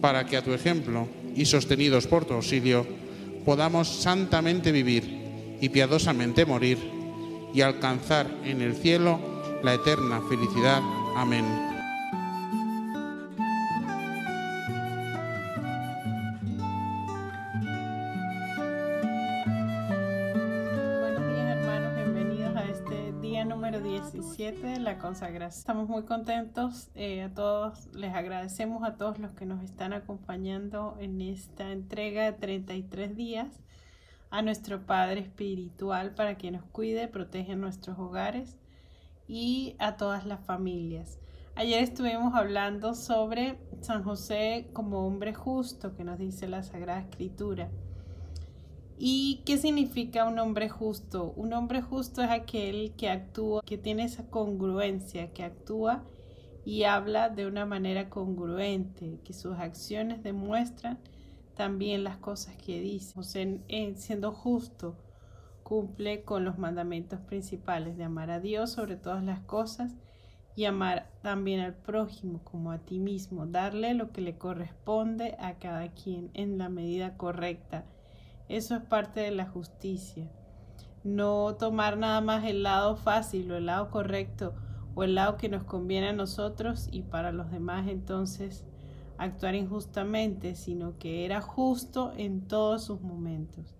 para que a tu ejemplo y sostenidos por tu auxilio, podamos santamente vivir y piadosamente morir y alcanzar en el cielo la eterna felicidad. Amén. Consagración. Estamos muy contentos, eh, a todos les agradecemos a todos los que nos están acompañando en esta entrega de 33 días a nuestro Padre Espiritual para que nos cuide, protege nuestros hogares y a todas las familias. Ayer estuvimos hablando sobre San José como hombre justo que nos dice la Sagrada Escritura. ¿Y qué significa un hombre justo? Un hombre justo es aquel que actúa, que tiene esa congruencia, que actúa y habla de una manera congruente, que sus acciones demuestran también las cosas que dice. O sea, siendo justo, cumple con los mandamientos principales de amar a Dios sobre todas las cosas y amar también al prójimo como a ti mismo, darle lo que le corresponde a cada quien en la medida correcta eso es parte de la justicia. No tomar nada más el lado fácil o el lado correcto o el lado que nos conviene a nosotros y para los demás entonces actuar injustamente, sino que era justo en todos sus momentos,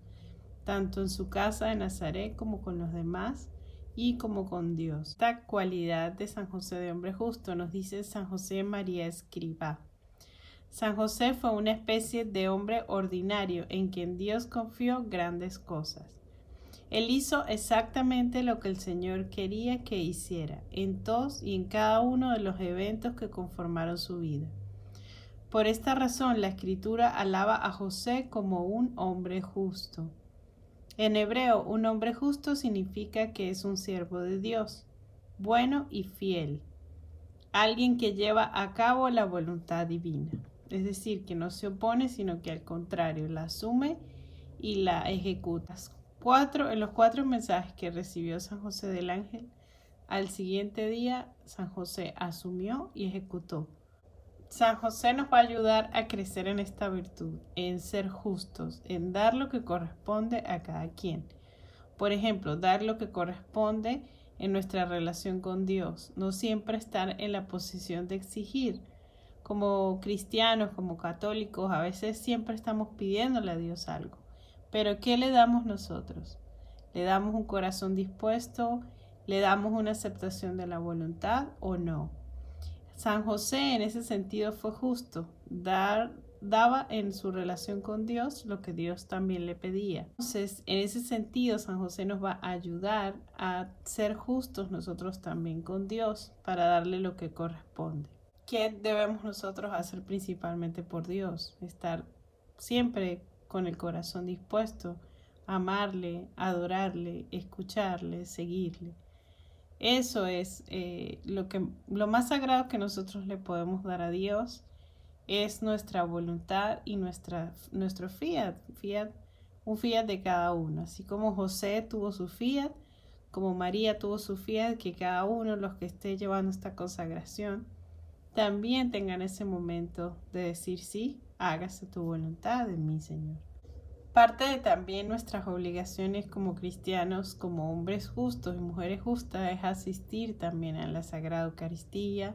tanto en su casa de Nazaret como con los demás y como con Dios. Esta cualidad de San José de hombre justo nos dice San José María Escriba. San José fue una especie de hombre ordinario en quien Dios confió grandes cosas. Él hizo exactamente lo que el Señor quería que hiciera en todos y en cada uno de los eventos que conformaron su vida. Por esta razón la escritura alaba a José como un hombre justo. En hebreo, un hombre justo significa que es un siervo de Dios, bueno y fiel, alguien que lleva a cabo la voluntad divina es decir, que no se opone, sino que al contrario la asume y la ejecuta. Cuatro, en los cuatro mensajes que recibió San José del Ángel, al siguiente día San José asumió y ejecutó. San José nos va a ayudar a crecer en esta virtud, en ser justos, en dar lo que corresponde a cada quien. Por ejemplo, dar lo que corresponde en nuestra relación con Dios, no siempre estar en la posición de exigir, como cristianos, como católicos, a veces siempre estamos pidiéndole a Dios algo. Pero ¿qué le damos nosotros? ¿Le damos un corazón dispuesto? ¿Le damos una aceptación de la voluntad o no? San José en ese sentido fue justo, dar, daba en su relación con Dios lo que Dios también le pedía. Entonces, en ese sentido, San José nos va a ayudar a ser justos nosotros también con Dios para darle lo que corresponde. ¿Qué debemos nosotros hacer principalmente por Dios? Estar siempre con el corazón dispuesto, amarle, adorarle, escucharle, seguirle. Eso es eh, lo, que, lo más sagrado que nosotros le podemos dar a Dios, es nuestra voluntad y nuestra, nuestro fiat, fiat, un fiat de cada uno. Así como José tuvo su fiat, como María tuvo su fiel, que cada uno los que esté llevando esta consagración también tengan ese momento de decir sí, hágase tu voluntad en mí, Señor. Parte de también nuestras obligaciones como cristianos, como hombres justos y mujeres justas, es asistir también a la Sagrada Eucaristía,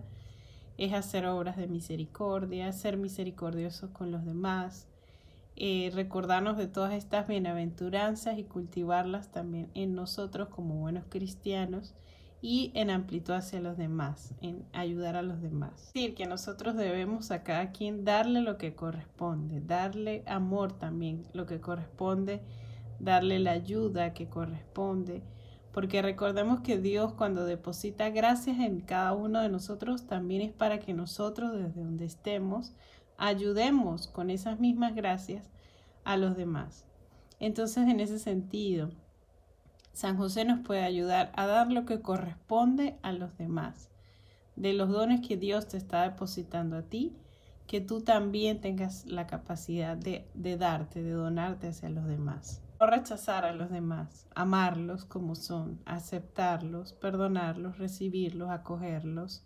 es hacer obras de misericordia, ser misericordiosos con los demás, eh, recordarnos de todas estas bienaventuranzas y cultivarlas también en nosotros como buenos cristianos y en amplitud hacia los demás, en ayudar a los demás. Es decir, que nosotros debemos a cada quien darle lo que corresponde, darle amor también lo que corresponde, darle la ayuda que corresponde, porque recordemos que Dios cuando deposita gracias en cada uno de nosotros también es para que nosotros desde donde estemos ayudemos con esas mismas gracias a los demás. Entonces, en ese sentido, San José nos puede ayudar a dar lo que corresponde a los demás, de los dones que Dios te está depositando a ti, que tú también tengas la capacidad de, darte, de donarte hacia los demás. No rechazar a los demás, amarlos como son, aceptarlos, perdonarlos, recibirlos, acogerlos,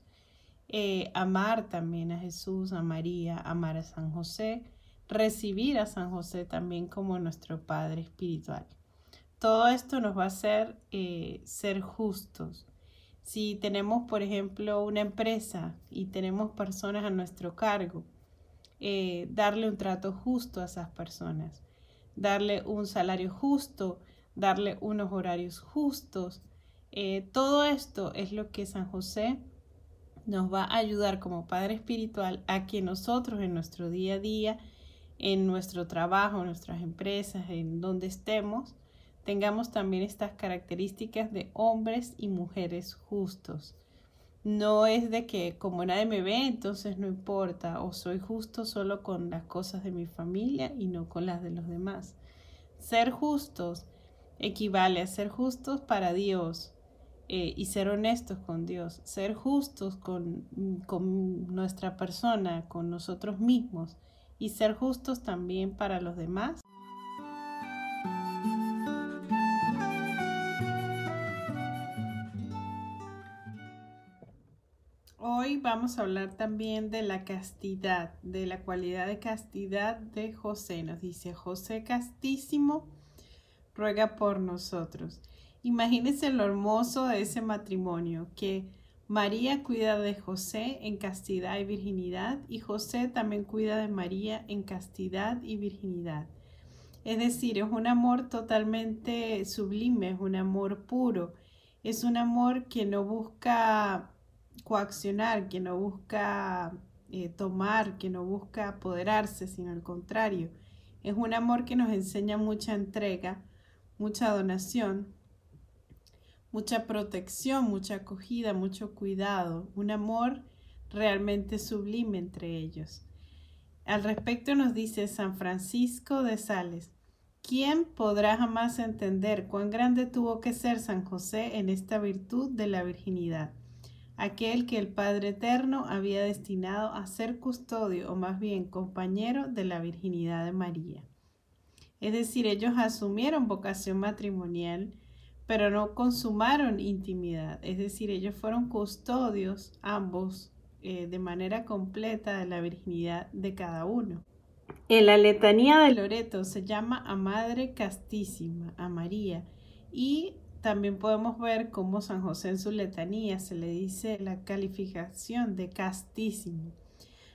eh, amar también a Jesús, a María, amar a San José, recibir a San José también como nuestro Padre Espiritual. Todo esto nos va a hacer eh, ser justos. Si tenemos, por ejemplo, una empresa y tenemos personas a nuestro cargo, eh, darle un trato justo a esas personas, darle un salario justo, darle unos horarios justos. todo esto es lo que San José nos va a ayudar como Padre Espiritual a que nosotros en nuestro día a día, en nuestro trabajo, en nuestras empresas, en donde estemos, tengamos también estas características de hombres y mujeres justos. No es de que como nadie me ve, entonces no importa, o soy justo solo con las cosas de mi familia y no con las de los demás. Ser justos equivale a ser justos para Dios, eh, y ser honestos con Dios, ser justos con, con nuestra persona, con nosotros mismos y ser justos también para los demás. Hoy vamos a hablar también de la castidad, de la cualidad de castidad de José. Nos dice José castísimo, ruega por nosotros. Imagínense lo hermoso de ese matrimonio, que María cuida de José en castidad y virginidad y José también cuida de María en castidad y virginidad. Es decir, es un amor totalmente sublime, es un amor puro, es un amor que no busca coaccionar, que no busca eh, tomar, que no busca apoderarse, sino al contrario, es un amor que nos enseña mucha entrega, mucha donación, mucha protección, mucha acogida, mucho cuidado, un amor realmente sublime entre ellos. Al respecto nos dice San Francisco de Sales, ¿quién podrá jamás entender cuán grande tuvo que ser San José en esta virtud de la virginidad? Aquel que el Padre Eterno había destinado a ser custodio o más bien compañero de la virginidad de María. Es decir, ellos asumieron vocación matrimonial, pero no consumaron intimidad, es decir, ellos fueron custodios ambos eh, de manera completa de la virginidad de cada uno. En la letanía de Loreto se llama a Madre Castísima, a María, y también podemos ver cómo San José en su letanía se le dice la calificación de castísimo.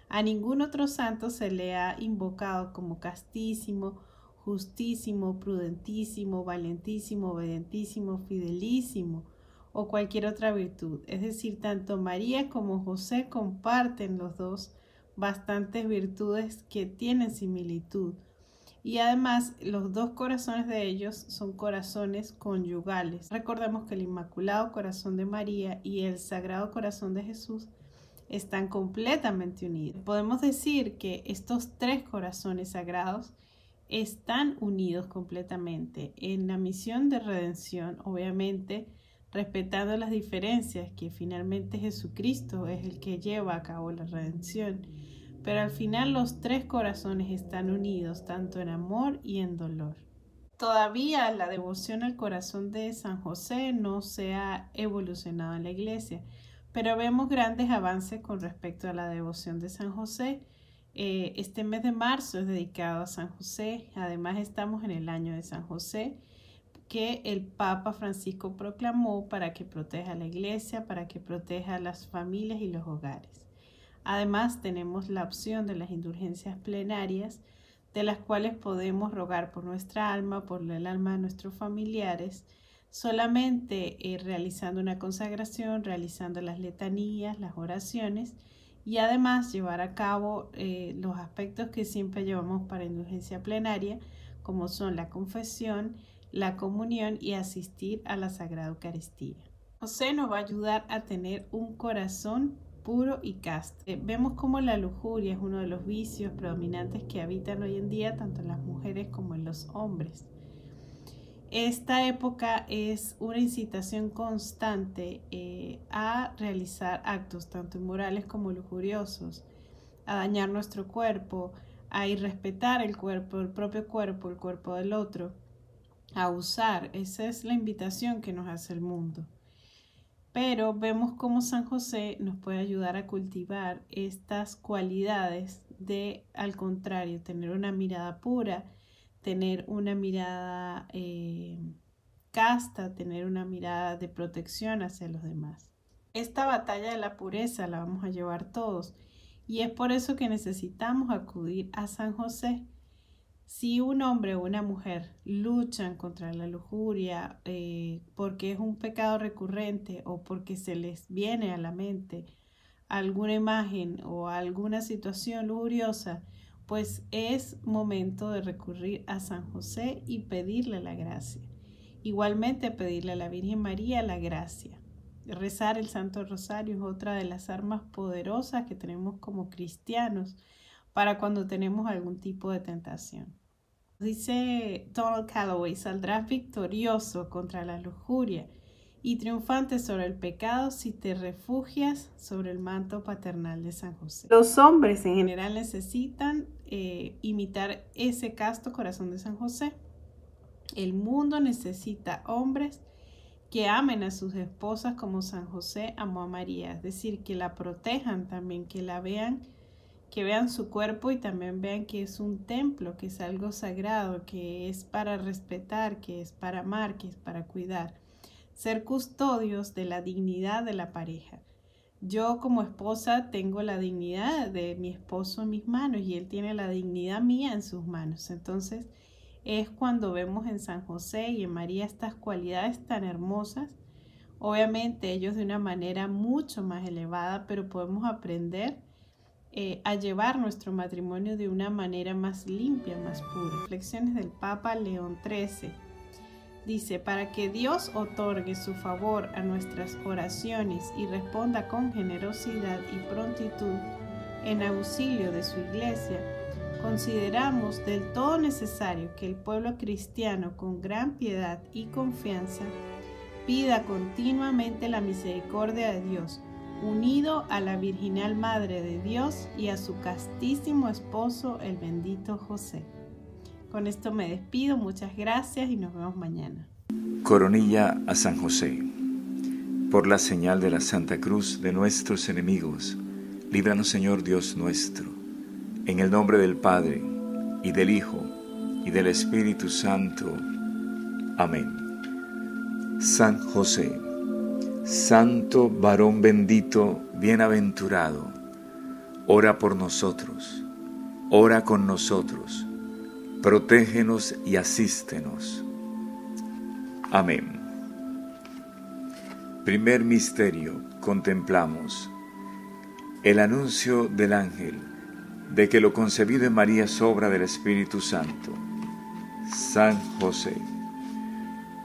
A ningún otro santo se le ha invocado como castísimo justísimo, prudentísimo, valentísimo, obedentísimo, fidelísimo o cualquier otra virtud. Es decir, tanto María como José comparten los dos bastantes virtudes que tienen similitud. Y además los dos corazones de ellos son corazones conyugales. Recordemos que el Inmaculado Corazón de María y el Sagrado Corazón de Jesús están completamente unidos. Podemos decir que estos tres corazones sagrados están unidos completamente en la misión de redención, obviamente respetando las diferencias que finalmente Jesucristo es el que lleva a cabo la redención. Pero al final los tres corazones están unidos tanto en amor y en dolor. todavía la devoción al corazón de San José no se ha evolucionado en la iglesia, pero vemos grandes avances con respecto a la devoción de San José. Eh, este mes de marzo es dedicado a San José, además estamos en el año de San José que el Papa Francisco proclamó para que proteja la iglesia, para que proteja las familias y los hogares. Además tenemos la opción de las indulgencias plenarias, de las cuales podemos rogar por nuestra alma, por el alma de nuestros familiares, solamente eh, realizando una consagración, realizando las letanías, las oraciones y además llevar a cabo eh, los aspectos que siempre llevamos para indulgencia plenaria, como son la confesión, la comunión y asistir a la Sagrada Eucaristía. José nos va a ayudar a tener un corazón puro y casto. Vemos como la lujuria es uno de los vicios predominantes que habitan hoy en día tanto en las mujeres como en los hombres. Esta época es una incitación constante eh, a realizar actos tanto inmorales como lujuriosos, a dañar nuestro cuerpo, a irrespetar el cuerpo, el propio cuerpo, el cuerpo del otro, a usar. Esa es la invitación que nos hace el mundo. Pero vemos cómo San José nos puede ayudar a cultivar estas cualidades de, al contrario, tener una mirada pura, tener una mirada eh, casta, tener una mirada de protección hacia los demás. Esta batalla de la pureza la vamos a llevar todos y es por eso que necesitamos acudir a San José si un hombre o una mujer luchan contra la lujuria eh, porque es un pecado recurrente o porque se les viene a la mente alguna imagen o alguna situación lujuriosa, pues es momento de recurrir a San José y pedirle la gracia. Igualmente pedirle a la Virgen María la gracia. Rezar el Santo Rosario es otra de las armas poderosas que tenemos como cristianos para cuando tenemos algún tipo de tentación. Dice Donald Calloway, saldrás victorioso contra la lujuria y triunfante sobre el pecado si te refugias sobre el manto paternal de San José. Los hombres en general necesitan eh, imitar ese casto corazón de San José. El mundo necesita hombres que amen a sus esposas como San José amó a María, es decir, que la protejan también, que la vean que vean su cuerpo y también vean que es un templo, que es algo sagrado, que es para respetar, que es para amar, que es para cuidar. Ser custodios de la dignidad de la pareja. Yo como esposa tengo la dignidad de mi esposo en mis manos y él tiene la dignidad mía en sus manos. Entonces es cuando vemos en San José y en María estas cualidades tan hermosas. Obviamente ellos de una manera mucho más elevada, pero podemos aprender eh, a llevar nuestro matrimonio de una manera más limpia, más pura. Reflexiones del Papa León XIII. Dice, para que Dios otorgue su favor a nuestras oraciones y responda con generosidad y prontitud en auxilio de su iglesia, consideramos del todo necesario que el pueblo cristiano con gran piedad y confianza pida continuamente la misericordia de Dios unido a la Virginal Madre de Dios y a su castísimo esposo, el bendito José. Con esto me despido, muchas gracias y nos vemos mañana. Coronilla a San José. Por la señal de la Santa Cruz de nuestros enemigos, líbranos Señor Dios nuestro, en el nombre del Padre, y del Hijo, y del Espíritu Santo. Amén. San José Santo varón bendito, bienaventurado, ora por nosotros, ora con nosotros, protégenos y asístenos. Amén. Primer misterio, contemplamos el anuncio del ángel de que lo concebido en María es obra del Espíritu Santo. San José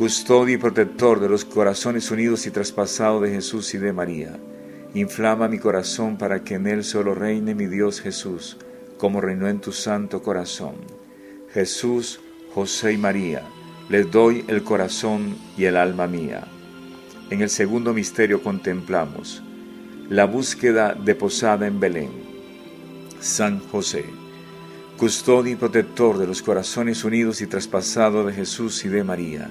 custodio y protector de los corazones unidos y traspasados de Jesús y de María, inflama mi corazón para que en él solo reine mi Dios Jesús, como reinó en tu santo corazón. Jesús, José y María, les doy el corazón y el alma mía. En el segundo misterio contemplamos la búsqueda de posada en Belén. San José, custodio y protector de los corazones unidos y traspasados de Jesús y de María,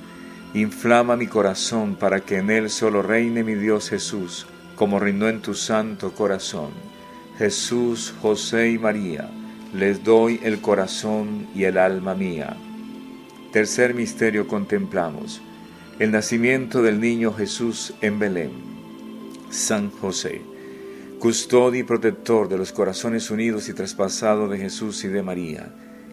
Inflama mi corazón para que en él solo reine mi Dios Jesús, como reinó en tu santo corazón. Jesús, José y María, les doy el corazón y el alma mía. Tercer misterio contemplamos. El nacimiento del niño Jesús en Belén. San José, custodio y protector de los corazones unidos y traspasados de Jesús y de María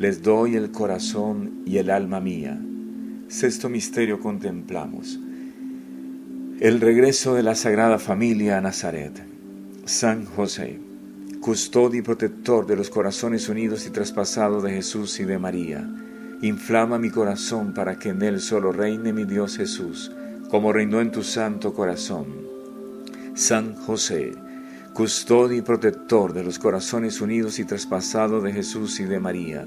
les doy el corazón y el alma mía. Sexto misterio contemplamos. El regreso de la Sagrada Familia a Nazaret. San José custodio y protector de los corazones unidos y traspasados de Jesús y de María. Inflama mi corazón para que en él solo reine mi Dios Jesús, como reinó en tu santo corazón. San José, custodio y protector de los corazones unidos y traspasados de Jesús y de María.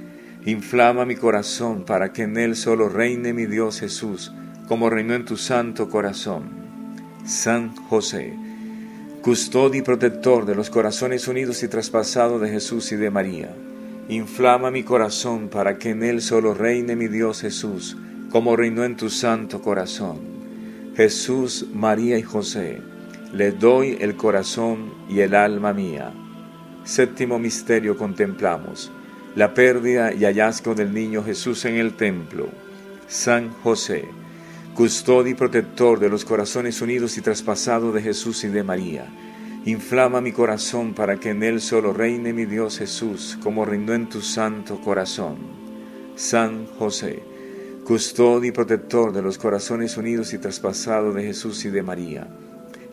Inflama mi corazón para que en él solo reine mi Dios Jesús, como reinó en tu santo corazón. San José, custodio y protector de los corazones unidos y traspasados de Jesús y de María. Inflama mi corazón para que en él solo reine mi Dios Jesús, como reinó en tu santo corazón. Jesús, María y José, le doy el corazón y el alma mía. Séptimo misterio contemplamos, la pérdida y hallazgo del niño Jesús en el templo. San José, custodio y protector de los corazones unidos y traspasados de Jesús y de María. Inflama mi corazón para que en él solo reine mi Dios Jesús, como reinó en tu santo corazón. San José, custodio y protector de los corazones unidos y traspasados de Jesús y de María.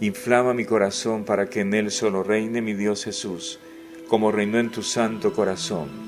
Inflama mi corazón para que en él solo reine mi Dios Jesús, como reinó en tu santo corazón.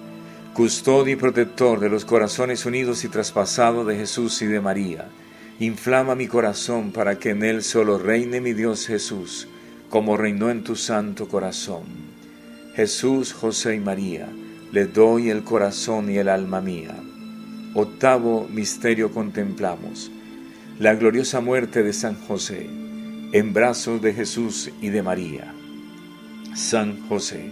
custodio y protector de los corazones unidos y traspasados de Jesús y de María, inflama mi corazón para que en él solo reine mi Dios Jesús, como reinó en tu santo corazón. Jesús, José y María, le doy el corazón y el alma mía. Octavo misterio contemplamos, la gloriosa muerte de San José, en brazos de Jesús y de María. San José,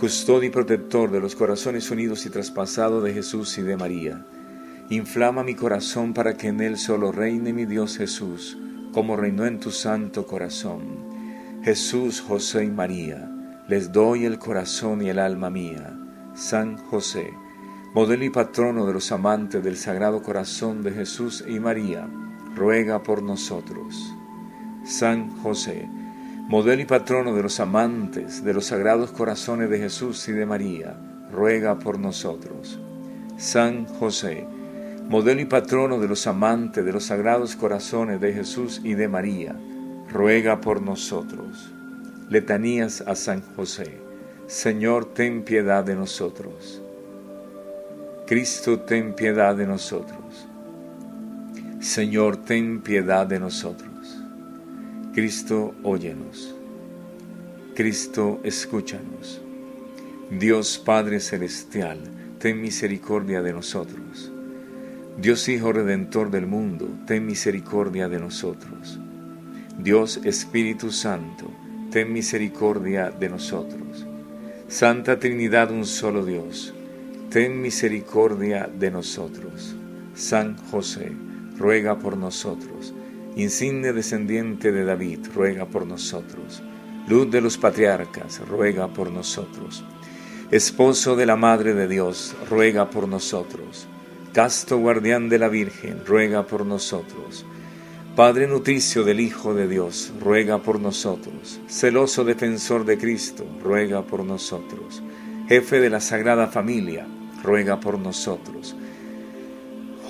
custodio y protector de los corazones unidos y traspasados de Jesús y de María. Inflama mi corazón para que en él solo reine mi Dios Jesús, como reinó en tu santo corazón. Jesús, José y María, les doy el corazón y el alma mía. San José, modelo y patrono de los amantes del Sagrado Corazón de Jesús y María, ruega por nosotros. San José, modelo y patrono de los amantes de los sagrados corazones de Jesús y de María, ruega por nosotros. San José, modelo y patrono de los amantes de los sagrados corazones de Jesús y de María, ruega por nosotros. Letanías a San José. Señor, ten piedad de nosotros. Cristo, ten piedad de nosotros. Señor, ten piedad de nosotros. Cristo, óyenos. Cristo, escúchanos. Dios Padre Celestial, ten misericordia de nosotros. Dios Hijo Redentor del mundo, ten misericordia de nosotros. Dios Espíritu Santo, ten misericordia de nosotros. Santa Trinidad, un solo Dios, ten misericordia de nosotros. San José, ruega por nosotros insigne descendiente de David, ruega por nosotros. Luz de los patriarcas, ruega por nosotros. Esposo de la Madre de Dios, ruega por nosotros. Casto guardián de la Virgen, ruega por nosotros. Padre nutricio del Hijo de Dios, ruega por nosotros. Celoso defensor de Cristo, ruega por nosotros. Jefe de la Sagrada Familia, ruega por nosotros.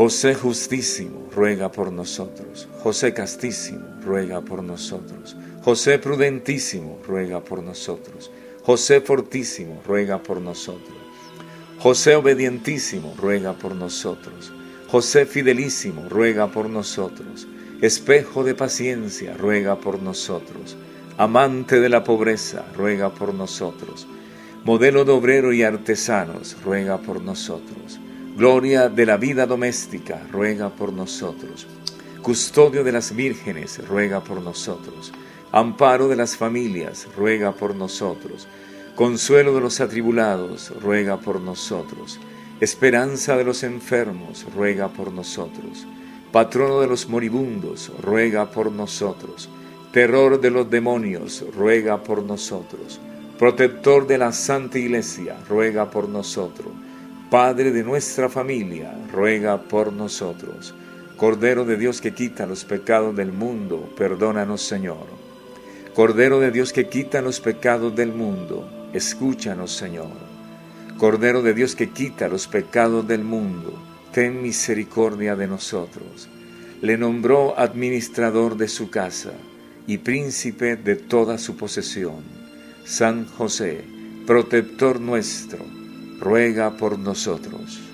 José justísimo, ruega por nosotros. José castísimo, ruega por nosotros. José prudentísimo, ruega por nosotros. José fortísimo, ruega por nosotros. José obedientísimo, ruega por nosotros. José fidelísimo, ruega por nosotros. Espejo de paciencia, ruega por nosotros. Amante de la pobreza, ruega por nosotros. Modelo de obrero y artesanos, ruega por nosotros Gloria de la vida doméstica, ruega por nosotros. Custodio de las vírgenes, ruega por nosotros. Amparo de las familias, ruega por nosotros. Consuelo de los atribulados, ruega por nosotros. Esperanza de los enfermos, ruega por nosotros. Patrono de los moribundos, ruega por nosotros. Terror de los demonios, ruega por nosotros. Protector de la Santa Iglesia, ruega por nosotros Padre de nuestra familia, ruega por nosotros. Cordero de Dios que quita los pecados del mundo, perdónanos Señor. Cordero de Dios que quita los pecados del mundo, escúchanos Señor. Cordero de Dios que quita los pecados del mundo, ten misericordia de nosotros. Le nombró administrador de su casa y príncipe de toda su posesión. San José, protector nuestro, ruega por nosotros.